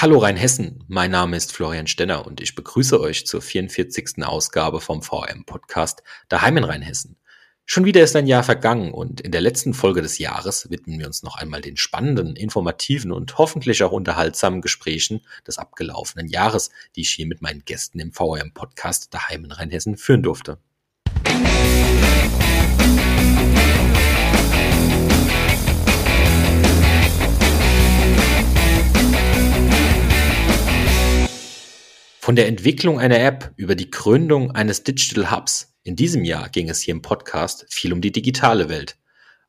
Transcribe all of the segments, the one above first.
Hallo Rheinhessen, mein Name ist Florian Stenner und ich begrüße euch zur 44. Ausgabe vom VM-Podcast Daheim in Rheinhessen. Schon wieder ist ein Jahr vergangen und in der letzten Folge des Jahres widmen wir uns noch einmal den spannenden, informativen und hoffentlich auch unterhaltsamen Gesprächen des abgelaufenen Jahres, die ich hier mit meinen Gästen im VM-Podcast Daheim in Rheinhessen führen durfte. Von der Entwicklung einer App über die Gründung eines Digital Hubs in diesem Jahr ging es hier im Podcast viel um die digitale Welt,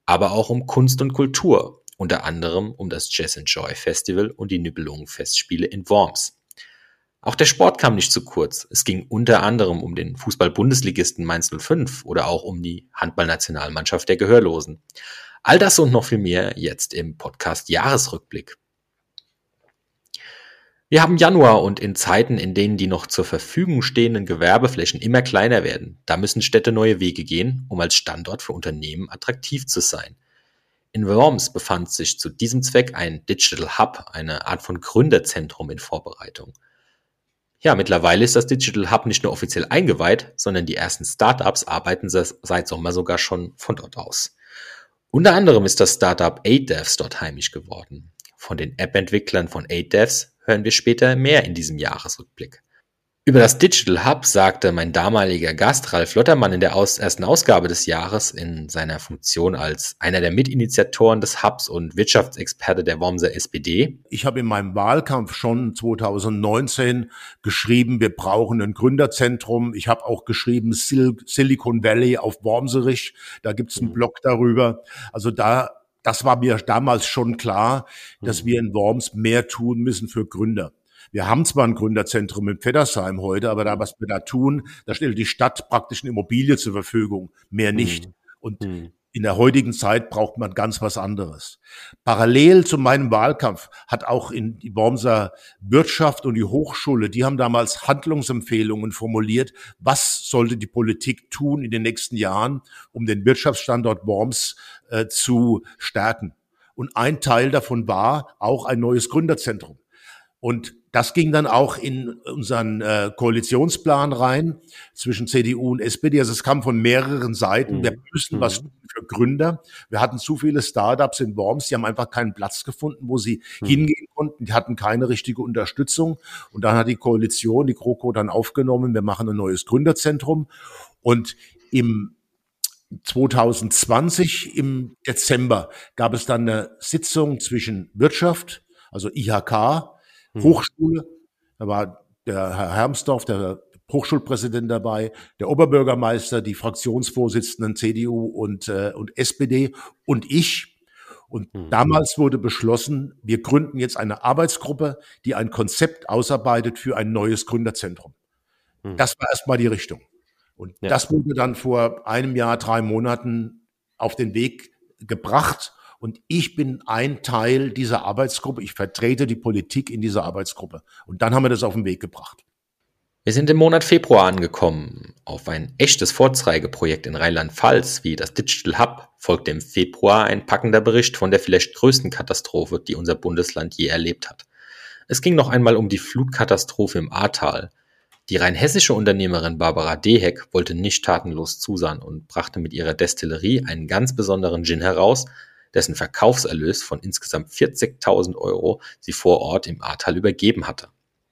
aber auch um Kunst und Kultur, unter anderem um das Jazz and Joy Festival und die Nibelungen Festspiele in Worms. Auch der Sport kam nicht zu kurz. Es ging unter anderem um den Fußball-Bundesligisten Mainz 05 oder auch um die Handballnationalmannschaft der Gehörlosen. All das und noch viel mehr jetzt im Podcast Jahresrückblick. Wir haben Januar und in Zeiten, in denen die noch zur Verfügung stehenden Gewerbeflächen immer kleiner werden, da müssen Städte neue Wege gehen, um als Standort für Unternehmen attraktiv zu sein. In Worms befand sich zu diesem Zweck ein Digital Hub, eine Art von Gründerzentrum in Vorbereitung. Ja, mittlerweile ist das Digital Hub nicht nur offiziell eingeweiht, sondern die ersten Startups arbeiten seit Sommer sogar schon von dort aus. Unter anderem ist das Startup 8devs dort heimisch geworden. Von den App-Entwicklern von 8devs hören wir später mehr in diesem Jahresrückblick. Über das Digital Hub sagte mein damaliger Gast Ralf Lottermann in der aus ersten Ausgabe des Jahres in seiner Funktion als einer der Mitinitiatoren des Hubs und Wirtschaftsexperte der Wormser SPD. Ich habe in meinem Wahlkampf schon 2019 geschrieben, wir brauchen ein Gründerzentrum. Ich habe auch geschrieben Sil Silicon Valley auf Wormserich. Da gibt es einen mhm. Blog darüber. Also da das war mir damals schon klar, dass mhm. wir in Worms mehr tun müssen für Gründer. Wir haben zwar ein Gründerzentrum in Feddersheim heute, aber da, was wir da tun, da stellt die Stadt praktisch eine Immobilie zur Verfügung, mehr nicht. Mhm. Und mhm. In der heutigen Zeit braucht man ganz was anderes. Parallel zu meinem Wahlkampf hat auch in die Wormser Wirtschaft und die Hochschule, die haben damals Handlungsempfehlungen formuliert, was sollte die Politik tun in den nächsten Jahren, um den Wirtschaftsstandort Worms äh, zu stärken. Und ein Teil davon war auch ein neues Gründerzentrum. Und das ging dann auch in unseren äh, Koalitionsplan rein zwischen CDU und SPD. Also es kam von mehreren Seiten. Wir mhm. müssen mhm. was tun für Gründer. Wir hatten zu viele Startups in Worms, die haben einfach keinen Platz gefunden, wo sie mhm. hingehen konnten. Die hatten keine richtige Unterstützung. Und dann hat die Koalition, die GroKo dann aufgenommen, wir machen ein neues Gründerzentrum. Und im 2020 im Dezember gab es dann eine Sitzung zwischen Wirtschaft, also IHK, hm. Hochschule. Da war der Herr Hermsdorf, der Hochschulpräsident dabei, der Oberbürgermeister, die Fraktionsvorsitzenden CDU und, äh, und SPD und ich. Und mhm. damals wurde beschlossen, wir gründen jetzt eine Arbeitsgruppe, die ein Konzept ausarbeitet für ein neues Gründerzentrum. Mhm. Das war erstmal die Richtung. Und ja. das wurde dann vor einem Jahr, drei Monaten auf den Weg gebracht. Und ich bin ein Teil dieser Arbeitsgruppe. Ich vertrete die Politik in dieser Arbeitsgruppe. Und dann haben wir das auf den Weg gebracht. Wir sind im Monat Februar angekommen. Auf ein echtes Vorzeigeprojekt in Rheinland-Pfalz wie das Digital Hub folgte im Februar ein packender Bericht von der vielleicht größten Katastrophe, die unser Bundesland je erlebt hat. Es ging noch einmal um die Flutkatastrophe im Ahrtal. Die rheinhessische Unternehmerin Barbara Deheck wollte nicht tatenlos zusahen und brachte mit ihrer Destillerie einen ganz besonderen Gin heraus, dessen Verkaufserlös von insgesamt 40.000 Euro sie vor Ort im Ahrtal übergeben hatte.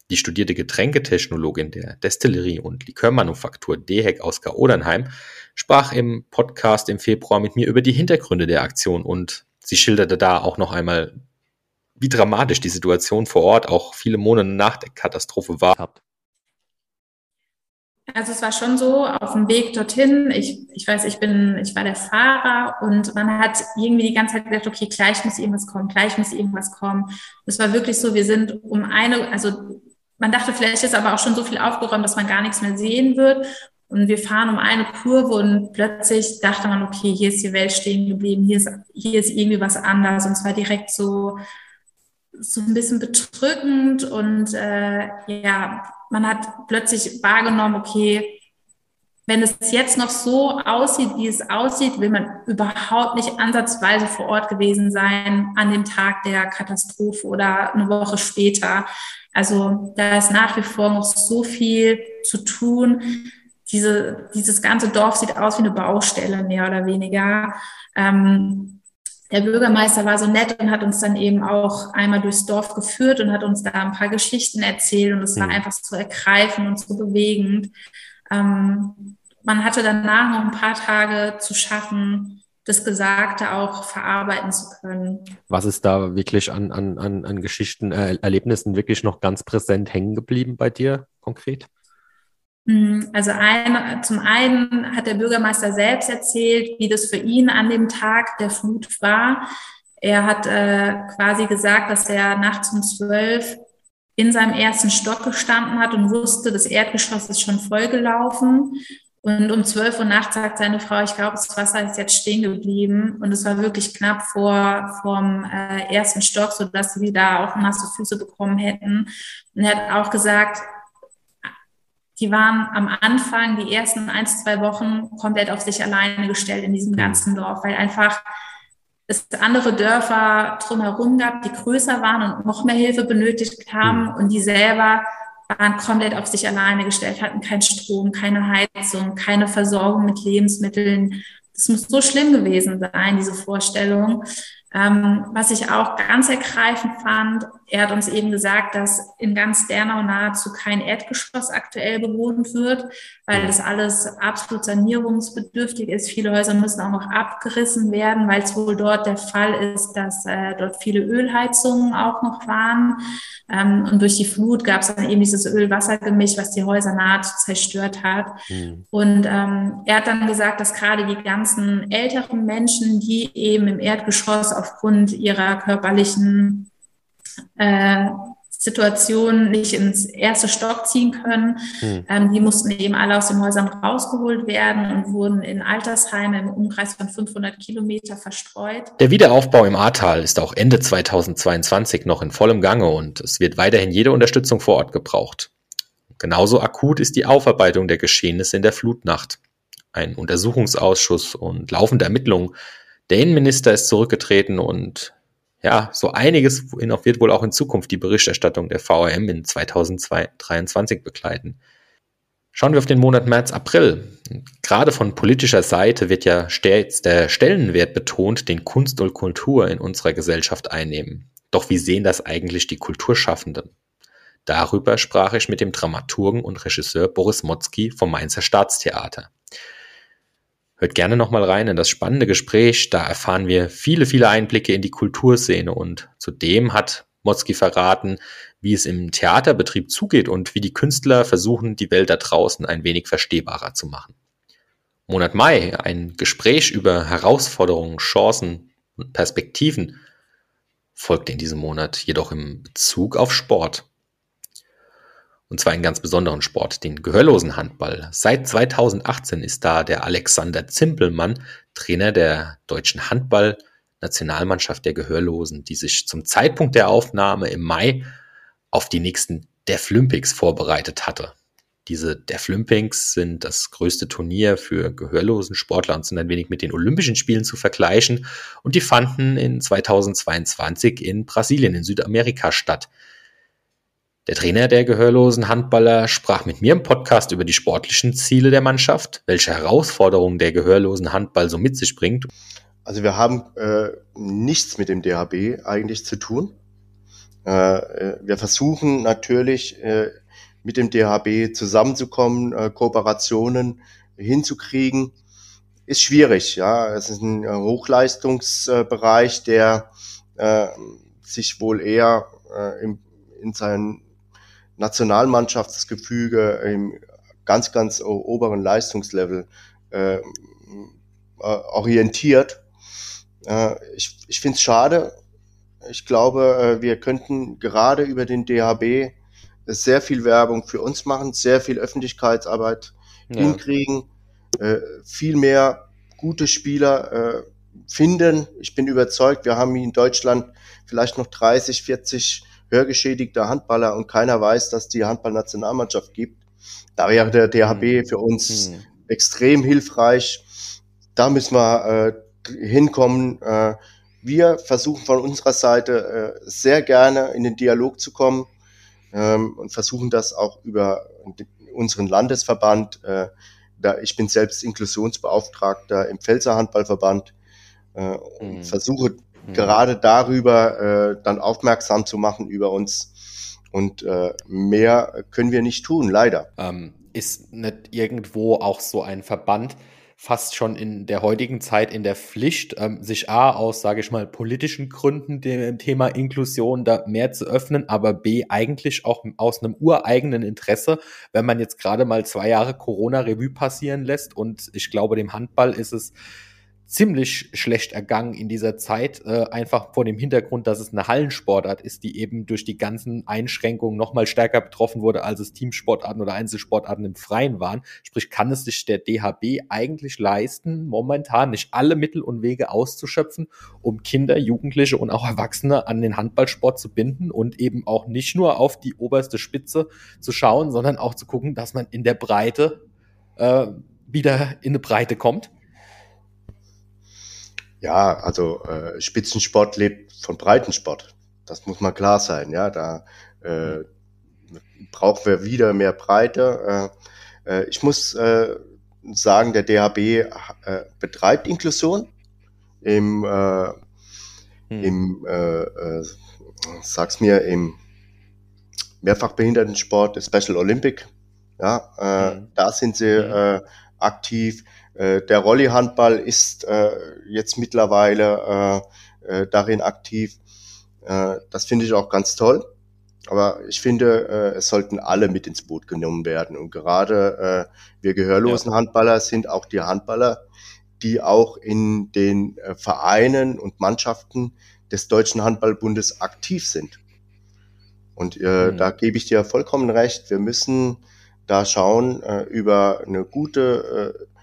Die studierte Getränketechnologin der Destillerie und Likörmanufaktur Deheck aus Gaodernheim sprach im Podcast im Februar mit mir über die Hintergründe der Aktion und sie schilderte da auch noch einmal, wie dramatisch die Situation vor Ort auch viele Monate nach der Katastrophe war. Also es war schon so, auf dem Weg dorthin, ich, ich weiß, ich bin, ich war der Fahrer und man hat irgendwie die ganze Zeit gedacht, okay, gleich muss irgendwas kommen, gleich muss irgendwas kommen. Es war wirklich so, wir sind um eine, also man dachte, vielleicht ist aber auch schon so viel aufgeräumt, dass man gar nichts mehr sehen wird. Und wir fahren um eine Kurve und plötzlich dachte man, okay, hier ist die Welt stehen geblieben, hier ist, hier ist irgendwie was anders. Und zwar direkt so, so ein bisschen bedrückend und äh, ja, man hat plötzlich wahrgenommen, okay, wenn es jetzt noch so aussieht, wie es aussieht, will man überhaupt nicht ansatzweise vor Ort gewesen sein an dem Tag der Katastrophe oder eine Woche später. Also da ist nach wie vor noch so viel zu tun. Diese, dieses ganze Dorf sieht aus wie eine Baustelle, mehr oder weniger. Ähm, der Bürgermeister war so nett und hat uns dann eben auch einmal durchs Dorf geführt und hat uns da ein paar Geschichten erzählt und es war mhm. einfach so ergreifend und so bewegend. Ähm, man hatte danach noch ein paar Tage zu schaffen, das Gesagte auch verarbeiten zu können. Was ist da wirklich an, an, an, an Geschichten, äh, Erlebnissen wirklich noch ganz präsent hängen geblieben bei dir konkret? Hm, also ein, zum einen hat der Bürgermeister selbst erzählt, wie das für ihn an dem Tag der Flut war. Er hat äh, quasi gesagt, dass er nachts um zwölf in seinem ersten Stock gestanden hat und wusste, das Erdgeschoss ist schon vollgelaufen. Und um zwölf Uhr nachts sagt seine Frau, ich glaube, das Wasser ist jetzt stehen geblieben. Und es war wirklich knapp vor vom äh, ersten Stock, sodass sie da auch nasse Füße bekommen hätten. Und er hat auch gesagt, die waren am Anfang, die ersten ein, zwei Wochen komplett auf sich alleine gestellt in diesem mhm. ganzen Dorf, weil einfach es andere Dörfer drumherum gab, die größer waren und noch mehr Hilfe benötigt haben mhm. und die selber waren komplett auf sich alleine gestellt, hatten keinen Strom, keine Heizung, keine Versorgung mit Lebensmitteln. Das muss so schlimm gewesen sein, diese Vorstellung. Ähm, was ich auch ganz ergreifend fand, er hat uns eben gesagt, dass in ganz Dernau nahezu kein Erdgeschoss aktuell bewohnt wird, weil das alles absolut sanierungsbedürftig ist. Viele Häuser müssen auch noch abgerissen werden, weil es wohl dort der Fall ist, dass äh, dort viele Ölheizungen auch noch waren. Ähm, und durch die Flut gab es dann eben dieses Öl-Wasser-Gemisch, was die Häuser nahezu zerstört hat. Mhm. Und ähm, er hat dann gesagt, dass gerade die ganzen älteren Menschen, die eben im Erdgeschoss aufgrund ihrer körperlichen äh, Situationen nicht ins erste Stock ziehen können. Hm. Ähm, die mussten eben alle aus den Häusern rausgeholt werden und wurden in Altersheime im Umkreis von 500 Kilometer verstreut. Der Wiederaufbau im Ahrtal ist auch Ende 2022 noch in vollem Gange und es wird weiterhin jede Unterstützung vor Ort gebraucht. Genauso akut ist die Aufarbeitung der Geschehnisse in der Flutnacht. Ein Untersuchungsausschuss und laufende Ermittlungen. Der Innenminister ist zurückgetreten und ja, so einiges wird wohl auch in Zukunft die Berichterstattung der VRM in 2023 begleiten. Schauen wir auf den Monat März, April. Gerade von politischer Seite wird ja stets der Stellenwert betont, den Kunst und Kultur in unserer Gesellschaft einnehmen. Doch wie sehen das eigentlich die Kulturschaffenden? Darüber sprach ich mit dem Dramaturgen und Regisseur Boris Motzki vom Mainzer Staatstheater. Hört gerne nochmal rein in das spannende Gespräch. Da erfahren wir viele, viele Einblicke in die Kulturszene und zudem hat Motzki verraten, wie es im Theaterbetrieb zugeht und wie die Künstler versuchen, die Welt da draußen ein wenig verstehbarer zu machen. Monat Mai, ein Gespräch über Herausforderungen, Chancen und Perspektiven, folgte in diesem Monat jedoch im Bezug auf Sport. Und zwar einen ganz besonderen Sport, den gehörlosen Handball. Seit 2018 ist da der Alexander Zimpelmann Trainer der deutschen Handball-Nationalmannschaft der Gehörlosen, die sich zum Zeitpunkt der Aufnahme im Mai auf die nächsten Deaflympics vorbereitet hatte. Diese Deaflympics sind das größte Turnier für gehörlosen Sportler und sind ein wenig mit den Olympischen Spielen zu vergleichen und die fanden in 2022 in Brasilien in Südamerika statt. Der Trainer der gehörlosen Handballer sprach mit mir im Podcast über die sportlichen Ziele der Mannschaft, welche Herausforderungen der gehörlosen Handball so mit sich bringt. Also wir haben äh, nichts mit dem DHB eigentlich zu tun. Äh, äh, wir versuchen natürlich äh, mit dem DHB zusammenzukommen, äh, Kooperationen hinzukriegen. Ist schwierig, ja. Es ist ein äh, Hochleistungsbereich, der sich wohl eher im, in seinen Nationalmannschaftsgefüge im ganz, ganz oberen Leistungslevel äh, äh, orientiert. Äh, ich ich finde es schade. Ich glaube, äh, wir könnten gerade über den DHB sehr viel Werbung für uns machen, sehr viel Öffentlichkeitsarbeit ja. hinkriegen, äh, viel mehr gute Spieler äh, finden. Ich bin überzeugt, wir haben in Deutschland vielleicht noch 30, 40 hörgeschädigter Handballer und keiner weiß, dass die Handballnationalmannschaft gibt. Da wäre der DHB mhm. für uns mhm. extrem hilfreich. Da müssen wir äh, hinkommen. Äh, wir versuchen von unserer Seite äh, sehr gerne in den Dialog zu kommen ähm, und versuchen das auch über unseren Landesverband. Äh, da ich bin selbst Inklusionsbeauftragter im Pfälzer Handballverband äh, und mhm. versuche mhm. gerade darüber äh, dann aufmerksam zu machen über uns. Und äh, mehr können wir nicht tun, leider. Ähm, ist nicht irgendwo auch so ein Verband, fast schon in der heutigen Zeit in der Pflicht, ähm, sich A aus, sage ich mal, politischen Gründen dem Thema Inklusion da mehr zu öffnen, aber B eigentlich auch aus einem ureigenen Interesse, wenn man jetzt gerade mal zwei Jahre Corona-Revue passieren lässt und ich glaube, dem Handball ist es ziemlich schlecht ergangen in dieser Zeit, äh, einfach vor dem Hintergrund, dass es eine Hallensportart ist, die eben durch die ganzen Einschränkungen noch mal stärker betroffen wurde, als es Teamsportarten oder Einzelsportarten im Freien waren. Sprich, kann es sich der DHB eigentlich leisten, momentan nicht alle Mittel und Wege auszuschöpfen, um Kinder, Jugendliche und auch Erwachsene an den Handballsport zu binden und eben auch nicht nur auf die oberste Spitze zu schauen, sondern auch zu gucken, dass man in der Breite äh, wieder in eine Breite kommt? Ja, also äh, Spitzensport lebt von Breitensport. Das muss mal klar sein. Ja, da äh, brauchen wir wieder mehr Breite. Äh, äh, ich muss äh, sagen, der DHB äh, betreibt Inklusion im, äh, hm. im äh, äh, sag's mir, im Mehrfachbehindertensport, Special Olympic. Ja, äh, hm. da sind sie hm. äh, aktiv. Äh, der Rolli-Handball ist äh, jetzt mittlerweile äh, äh, darin aktiv. Äh, das finde ich auch ganz toll. Aber ich finde, äh, es sollten alle mit ins Boot genommen werden. Und gerade äh, wir gehörlosen ja. Handballer sind auch die Handballer, die auch in den äh, Vereinen und Mannschaften des Deutschen Handballbundes aktiv sind. Und äh, mhm. da gebe ich dir vollkommen recht. Wir müssen da schauen äh, über eine gute äh,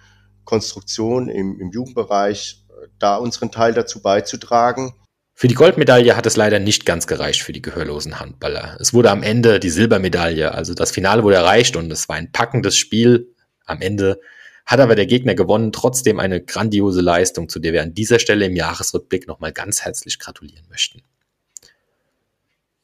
Konstruktion im, im Jugendbereich, da unseren Teil dazu beizutragen. Für die Goldmedaille hat es leider nicht ganz gereicht für die gehörlosen Handballer. Es wurde am Ende die Silbermedaille, also das Finale wurde erreicht und es war ein packendes Spiel. Am Ende hat aber der Gegner gewonnen, trotzdem eine grandiose Leistung, zu der wir an dieser Stelle im Jahresrückblick nochmal ganz herzlich gratulieren möchten.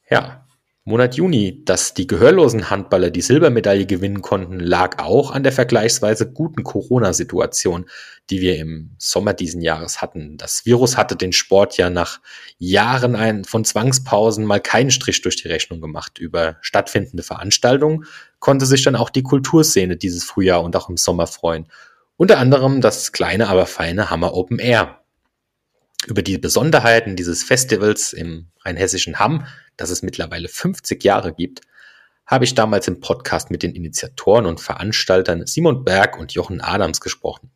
Ja, Monat Juni, dass die gehörlosen Handballer die Silbermedaille gewinnen konnten, lag auch an der vergleichsweise guten Corona-Situation, die wir im Sommer diesen Jahres hatten. Das Virus hatte den Sport ja nach Jahren von Zwangspausen mal keinen Strich durch die Rechnung gemacht. Über stattfindende Veranstaltungen konnte sich dann auch die Kulturszene dieses Frühjahr und auch im Sommer freuen. Unter anderem das kleine, aber feine Hammer Open Air. Über die Besonderheiten dieses Festivals im rheinhessischen Hamm das es mittlerweile 50 Jahre gibt, habe ich damals im Podcast mit den Initiatoren und Veranstaltern Simon Berg und Jochen Adams gesprochen.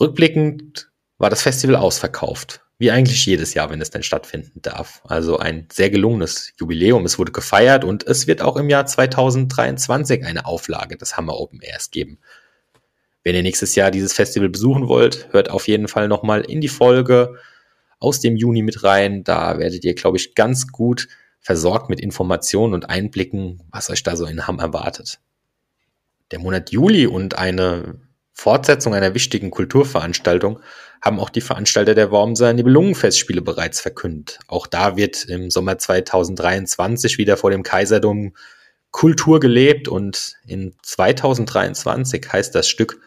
Rückblickend war das Festival ausverkauft, wie eigentlich jedes Jahr, wenn es denn stattfinden darf. Also ein sehr gelungenes Jubiläum. Es wurde gefeiert und es wird auch im Jahr 2023 eine Auflage des Hammer Open Airs geben. Wenn ihr nächstes Jahr dieses Festival besuchen wollt, hört auf jeden Fall nochmal in die Folge aus dem Juni mit rein. Da werdet ihr, glaube ich, ganz gut versorgt mit Informationen und Einblicken, was euch da so in Hamm erwartet. Der Monat Juli und eine Fortsetzung einer wichtigen Kulturveranstaltung haben auch die Veranstalter der Wormser Nibelungenfestspiele bereits verkündet. Auch da wird im Sommer 2023 wieder vor dem Kaiserdom Kultur gelebt und in 2023 heißt das Stück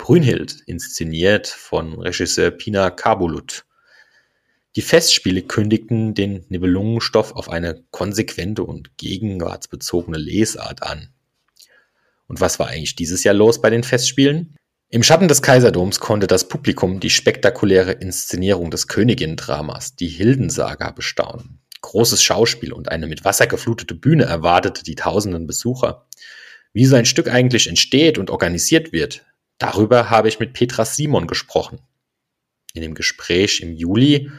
Brünhild, inszeniert von Regisseur Pina Kabulut. Die Festspiele kündigten den Nibelungenstoff auf eine konsequente und gegenwartsbezogene Lesart an. Und was war eigentlich dieses Jahr los bei den Festspielen? Im Schatten des Kaiserdoms konnte das Publikum die spektakuläre Inszenierung des Königin-Dramas, die Hildensaga, bestaunen. Großes Schauspiel und eine mit Wasser geflutete Bühne erwartete die tausenden Besucher. Wie so ein Stück eigentlich entsteht und organisiert wird, darüber habe ich mit Petra Simon gesprochen. In dem Gespräch im Juli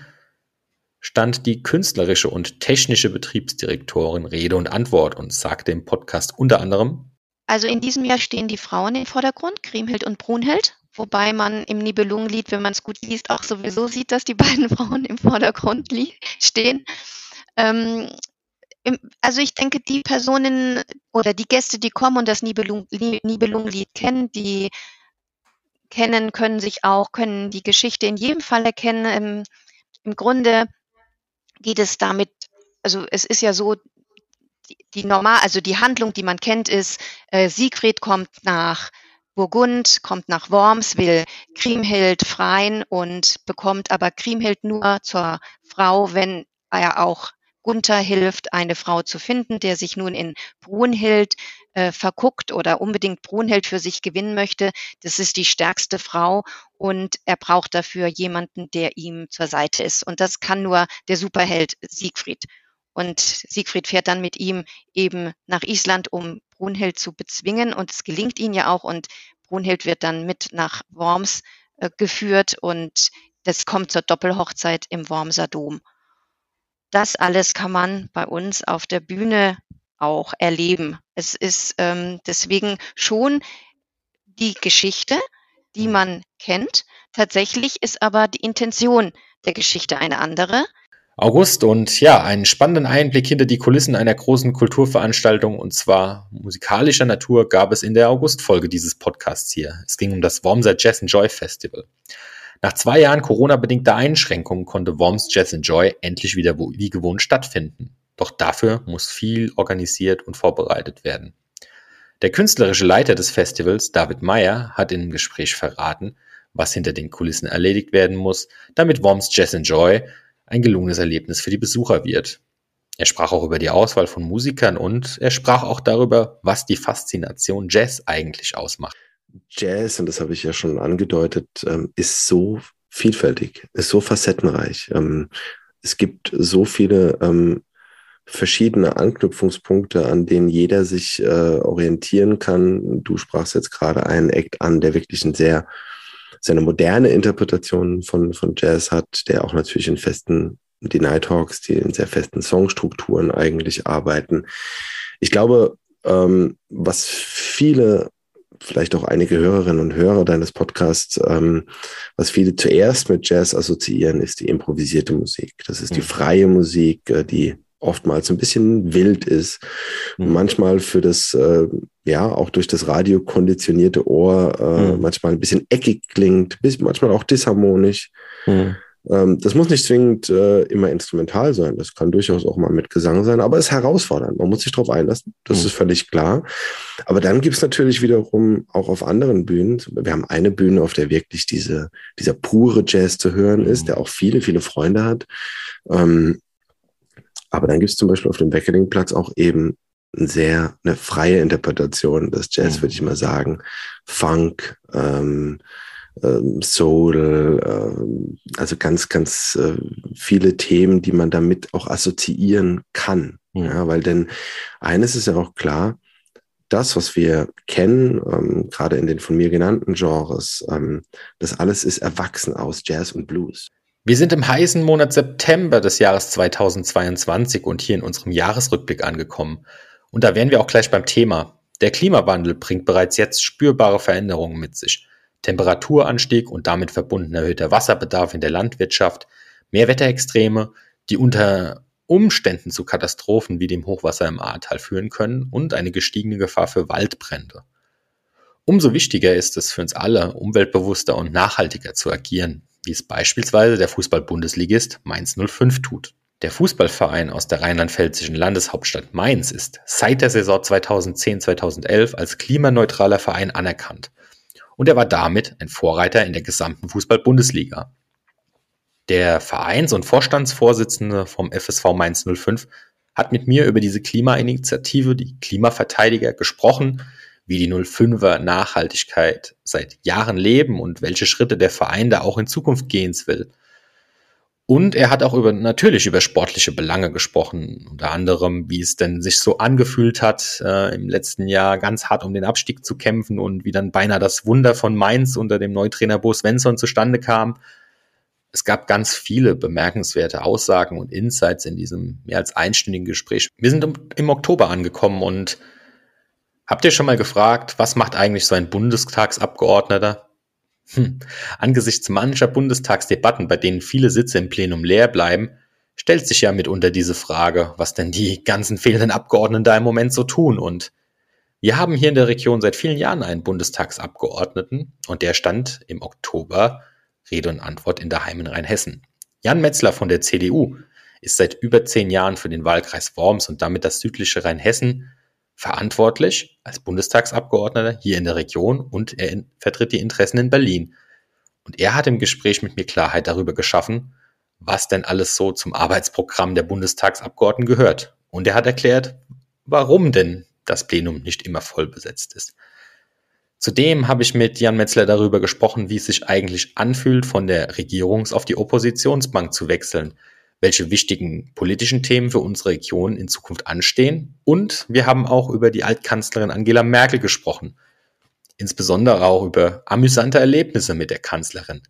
stand die künstlerische und technische Betriebsdirektorin Rede und Antwort und sagte im Podcast unter anderem, also in diesem Jahr stehen die Frauen im Vordergrund, Kriemhild und Brunhild, wobei man im Nibelungenlied, wenn man es gut liest, auch sowieso sieht, dass die beiden Frauen im Vordergrund stehen. Ähm, Also ich denke, die Personen oder die Gäste, die kommen und das Nibelungenlied kennen, die kennen, können sich auch, können die Geschichte in jedem Fall erkennen. Im, im Grunde geht es damit, also es ist ja so, die, die normal, also die Handlung, die man kennt, ist, äh, Siegfried kommt nach Burgund, kommt nach Worms, will Kriemhild freien und bekommt aber Kriemhild nur zur Frau, wenn er auch Gunther hilft, eine Frau zu finden, der sich nun in Brunhild äh, verguckt oder unbedingt Brunhild für sich gewinnen möchte. Das ist die stärkste Frau und er braucht dafür jemanden, der ihm zur Seite ist. Und das kann nur der Superheld Siegfried. Und Siegfried fährt dann mit ihm eben nach Island, um Brunhild zu bezwingen. Und es gelingt ihm ja auch. Und Brunhild wird dann mit nach Worms äh, geführt. Und das kommt zur Doppelhochzeit im Wormser Dom. Das alles kann man bei uns auf der Bühne auch erleben. Es ist ähm, deswegen schon die Geschichte, die mhm. man kennt. Tatsächlich ist aber die Intention der Geschichte eine andere. August und ja, einen spannenden Einblick hinter die Kulissen einer großen Kulturveranstaltung und zwar musikalischer Natur gab es in der Augustfolge dieses Podcasts hier. Es ging um das Wormser Jazz and Joy Festival. Nach zwei Jahren Corona-bedingter Einschränkungen konnte Worms Jazz and Joy endlich wieder wie gewohnt stattfinden. Doch dafür muss viel organisiert und vorbereitet werden. Der künstlerische Leiter des Festivals, David Meyer, hat in einem Gespräch verraten, was hinter den Kulissen erledigt werden muss, damit Worms Jazz and Joy ein gelungenes Erlebnis für die Besucher wird. Er sprach auch über die Auswahl von Musikern und er sprach auch darüber, was die Faszination Jazz eigentlich ausmacht. Jazz, und das habe ich ja schon angedeutet, ähm, ist so vielfältig, ist so facettenreich. Ähm, es gibt so viele ähm, verschiedene Anknüpfungspunkte, an denen jeder sich äh, orientieren kann. Du sprachst jetzt gerade einen Act an, der wirklich ein sehr, sehr eine moderne Interpretation von, von Jazz hat, der auch natürlich in festen, die Nighthawks, die in sehr festen Songstrukturen eigentlich arbeiten. Ich glaube, ähm, was viele vielleicht auch einige Hörerinnen und Hörer deines Podcasts, ähm, was viele zuerst mit Jazz assoziieren, ist die improvisierte Musik. Das ist die mhm. freie Musik, äh, die oftmals ein bisschen wild ist, mhm. manchmal für das, äh, ja, auch durch das Radio konditionierte Ohr äh, mhm. manchmal ein bisschen eckig klingt, bis, manchmal auch disharmonisch. Mhm. Ähm, das muss nicht zwingend äh, immer instrumental sein, das kann durchaus auch mal mit Gesang sein, aber es ist herausfordernd. Man muss sich darauf einlassen, das mhm. ist völlig klar. Aber dann gibt es natürlich wiederum auch auf anderen Bühnen, wir haben eine Bühne, auf der wirklich diese, dieser pure Jazz zu hören ist, mhm. der auch viele, viele Freunde hat. Ähm, aber dann gibt es zum Beispiel auf dem Weckerlingplatz auch eben eine sehr eine freie Interpretation des Jazz, mhm. würde ich mal sagen. Funk, ähm, ähm, Soul, äh, also ganz, ganz äh, viele Themen, die man damit auch assoziieren kann. Mhm. Ja, weil denn eines ist ja auch klar, das, was wir kennen, ähm, gerade in den von mir genannten Genres, ähm, das alles ist erwachsen aus Jazz und Blues. Wir sind im heißen Monat September des Jahres 2022 und hier in unserem Jahresrückblick angekommen. Und da wären wir auch gleich beim Thema. Der Klimawandel bringt bereits jetzt spürbare Veränderungen mit sich. Temperaturanstieg und damit verbunden erhöhter Wasserbedarf in der Landwirtschaft, mehr Wetterextreme, die unter Umständen zu Katastrophen wie dem Hochwasser im Ahrtal führen können und eine gestiegene Gefahr für Waldbrände. Umso wichtiger ist es für uns alle, umweltbewusster und nachhaltiger zu agieren, wie es beispielsweise der Fußball-Bundesligist Mainz 05 tut. Der Fußballverein aus der rheinland-pfälzischen Landeshauptstadt Mainz ist seit der Saison 2010-2011 als klimaneutraler Verein anerkannt und er war damit ein Vorreiter in der gesamten Fußball-Bundesliga. Der Vereins- und Vorstandsvorsitzende vom FSV Mainz 05 hat mit mir über diese Klimainitiative, die Klimaverteidiger, gesprochen, wie die 05er Nachhaltigkeit seit Jahren leben und welche Schritte der Verein da auch in Zukunft gehen will. Und er hat auch über, natürlich über sportliche Belange gesprochen, unter anderem, wie es denn sich so angefühlt hat, äh, im letzten Jahr ganz hart um den Abstieg zu kämpfen und wie dann beinahe das Wunder von Mainz unter dem Neutrainer Bo Svensson zustande kam. Es gab ganz viele bemerkenswerte Aussagen und Insights in diesem mehr als einstündigen Gespräch. Wir sind im, im Oktober angekommen und habt ihr schon mal gefragt, was macht eigentlich so ein Bundestagsabgeordneter? Hm. Angesichts mancher Bundestagsdebatten, bei denen viele Sitze im Plenum leer bleiben, stellt sich ja mitunter diese Frage, was denn die ganzen fehlenden Abgeordneten da im Moment so tun. Und wir haben hier in der Region seit vielen Jahren einen Bundestagsabgeordneten und der stand im Oktober Rede und Antwort in der Heim in Rheinhessen. Jan Metzler von der CDU ist seit über zehn Jahren für den Wahlkreis Worms und damit das südliche Rheinhessen verantwortlich als Bundestagsabgeordneter hier in der Region und er vertritt die Interessen in Berlin. Und er hat im Gespräch mit mir Klarheit darüber geschaffen, was denn alles so zum Arbeitsprogramm der Bundestagsabgeordneten gehört. Und er hat erklärt, warum denn das Plenum nicht immer voll besetzt ist. Zudem habe ich mit Jan Metzler darüber gesprochen, wie es sich eigentlich anfühlt, von der Regierungs- auf die Oppositionsbank zu wechseln, welche wichtigen politischen Themen für unsere Region in Zukunft anstehen. Und wir haben auch über die Altkanzlerin Angela Merkel gesprochen, insbesondere auch über amüsante Erlebnisse mit der Kanzlerin.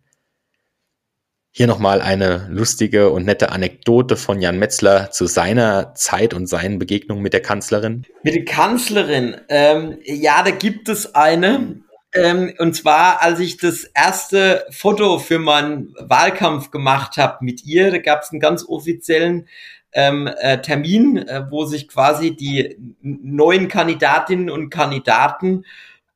Hier nochmal eine lustige und nette Anekdote von Jan Metzler zu seiner Zeit und seinen Begegnungen mit der Kanzlerin. Mit der Kanzlerin, ähm, ja, da gibt es eine. Ähm, und zwar, als ich das erste Foto für meinen Wahlkampf gemacht habe mit ihr, da gab es einen ganz offiziellen ähm, äh, Termin, äh, wo sich quasi die neuen Kandidatinnen und Kandidaten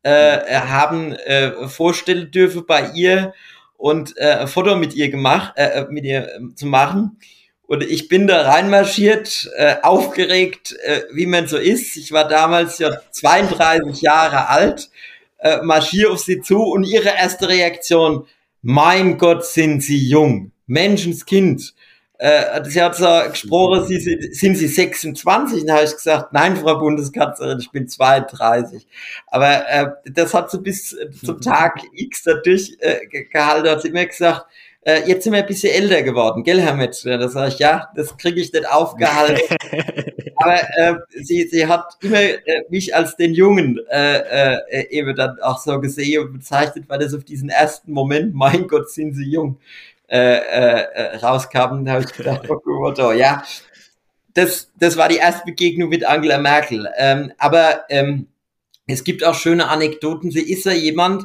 äh, haben äh, vorstellen dürfen bei ihr und äh, ein Foto mit ihr gemacht, äh, äh, mit ihr äh, zu machen. Und ich bin da reinmarschiert, äh, aufgeregt, äh, wie man so ist. Ich war damals ja 32 Jahre alt, äh, marschiere auf sie zu und ihre erste Reaktion, mein Gott, sind sie jung, Menschenskind äh, sie hat so gesprochen, sie, sind Sie 26? Und dann habe ich gesagt, nein, Frau Bundeskanzlerin, ich bin 32. Aber äh, das hat sie bis zum Tag X dadurch äh, gehalten, hat sie immer gesagt, äh, jetzt sind wir ein bisschen älter geworden, gell, Herr Metzger? Da sage ich, ja, das kriege ich nicht aufgehalten. Aber äh, sie, sie hat immer äh, mich als den Jungen äh, äh, eben dann auch so gesehen und bezeichnet, weil das auf diesen ersten Moment, mein Gott, sind sie jung, äh, äh, äh, rauskamen, da habe ich gedacht, oh Gott, oh, ja, das, das war die erste Begegnung mit Angela Merkel. Ähm, aber ähm, es gibt auch schöne Anekdoten. Sie ist ja jemand,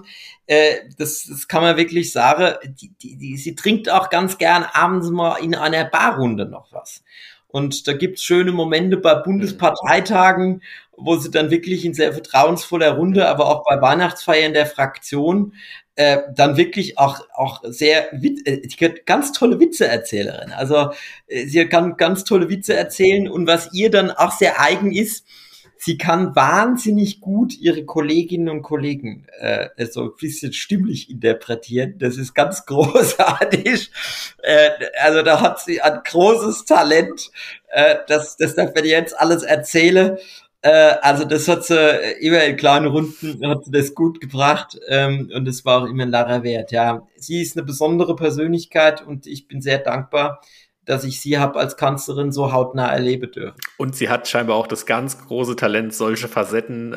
äh, das, das kann man wirklich sagen, die, die, die, sie trinkt auch ganz gern abends mal in einer Barrunde noch was. Und da gibt's schöne Momente bei Bundesparteitagen, wo sie dann wirklich in sehr vertrauensvoller Runde, aber auch bei Weihnachtsfeiern der Fraktion äh, dann wirklich auch auch sehr äh, ganz tolle Witzeerzählerin. Also äh, sie kann ganz tolle Witze erzählen und was ihr dann auch sehr eigen ist, sie kann wahnsinnig gut ihre Kolleginnen und Kollegen äh, so ein bisschen stimmlich interpretieren. Das ist ganz großartig. Äh, also da hat sie ein großes Talent. Äh, das, das darf ich jetzt alles erzähle. Äh, also das hat sie äh, immer in kleinen Runden hat sie das gut gebracht ähm, und es war auch immer ein Lacher wert. Ja, sie ist eine besondere Persönlichkeit und ich bin sehr dankbar, dass ich sie habe als Kanzlerin so hautnah erleben dürfen. Und sie hat scheinbar auch das ganz große Talent, solche Facetten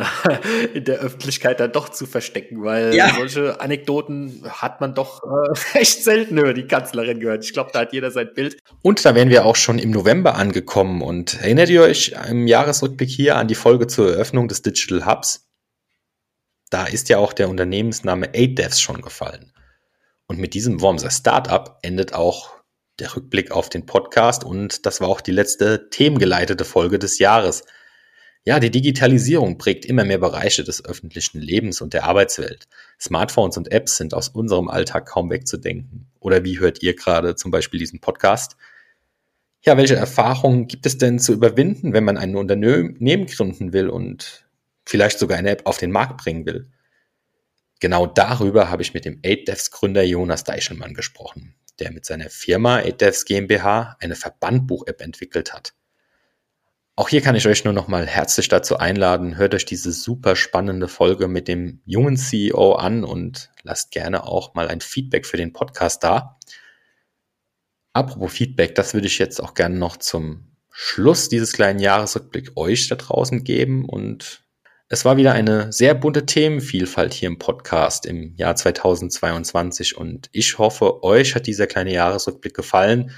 in der Öffentlichkeit dann doch zu verstecken, weil ja. solche Anekdoten hat man doch äh, echt selten über die Kanzlerin gehört. Ich glaube, da hat jeder sein Bild. Und da wären wir auch schon im November angekommen. Und erinnert ihr euch im Jahresrückblick hier an die Folge zur Eröffnung des Digital Hubs? Da ist ja auch der Unternehmensname ADEVs schon gefallen. Und mit diesem Wormser Startup endet auch der Rückblick auf den Podcast und das war auch die letzte themengeleitete Folge des Jahres. Ja, die Digitalisierung prägt immer mehr Bereiche des öffentlichen Lebens und der Arbeitswelt. Smartphones und Apps sind aus unserem Alltag kaum wegzudenken. Oder wie hört ihr gerade zum Beispiel diesen Podcast? Ja, welche Erfahrungen gibt es denn zu überwinden, wenn man ein Unternehmen gründen will und vielleicht sogar eine App auf den Markt bringen will? Genau darüber habe ich mit dem 8devs Gründer Jonas Deichelmann gesprochen der mit seiner Firma ADEVS GmbH eine Verbandbuch-App entwickelt hat. Auch hier kann ich euch nur noch mal herzlich dazu einladen, hört euch diese super spannende Folge mit dem jungen CEO an und lasst gerne auch mal ein Feedback für den Podcast da. Apropos Feedback, das würde ich jetzt auch gerne noch zum Schluss dieses kleinen Jahresrückblick euch da draußen geben und es war wieder eine sehr bunte Themenvielfalt hier im Podcast im Jahr 2022 und ich hoffe, euch hat dieser kleine Jahresrückblick gefallen.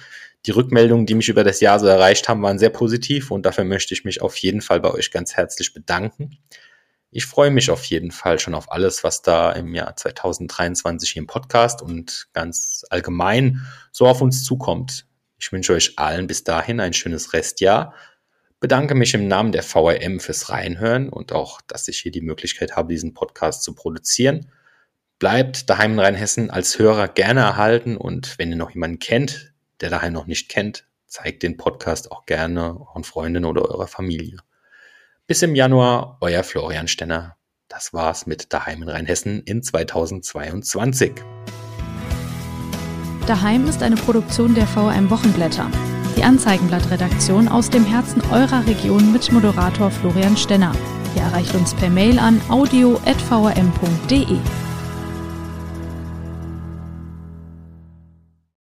Die Rückmeldungen, die mich über das Jahr so erreicht haben, waren sehr positiv und dafür möchte ich mich auf jeden Fall bei euch ganz herzlich bedanken. Ich freue mich auf jeden Fall schon auf alles, was da im Jahr 2023 hier im Podcast und ganz allgemein so auf uns zukommt. Ich wünsche euch allen bis dahin ein schönes Restjahr. Bedanke mich im Namen der VRM fürs Reinhören und auch, dass ich hier die Möglichkeit habe, diesen Podcast zu produzieren. Bleibt daheim in Rheinhessen als Hörer gerne erhalten und wenn ihr noch jemanden kennt, der daheim noch nicht kennt, zeigt den Podcast auch gerne euren Freundinnen oder eurer Familie. Bis im Januar, euer Florian Stenner. Das war's mit Daheim in Rheinhessen in 2022. Daheim ist eine Produktion der VRM Wochenblätter. Die Anzeigenblattredaktion aus dem Herzen eurer Region mit Moderator Florian Stenner. Ihr erreicht uns per Mail an audio.vrm.de.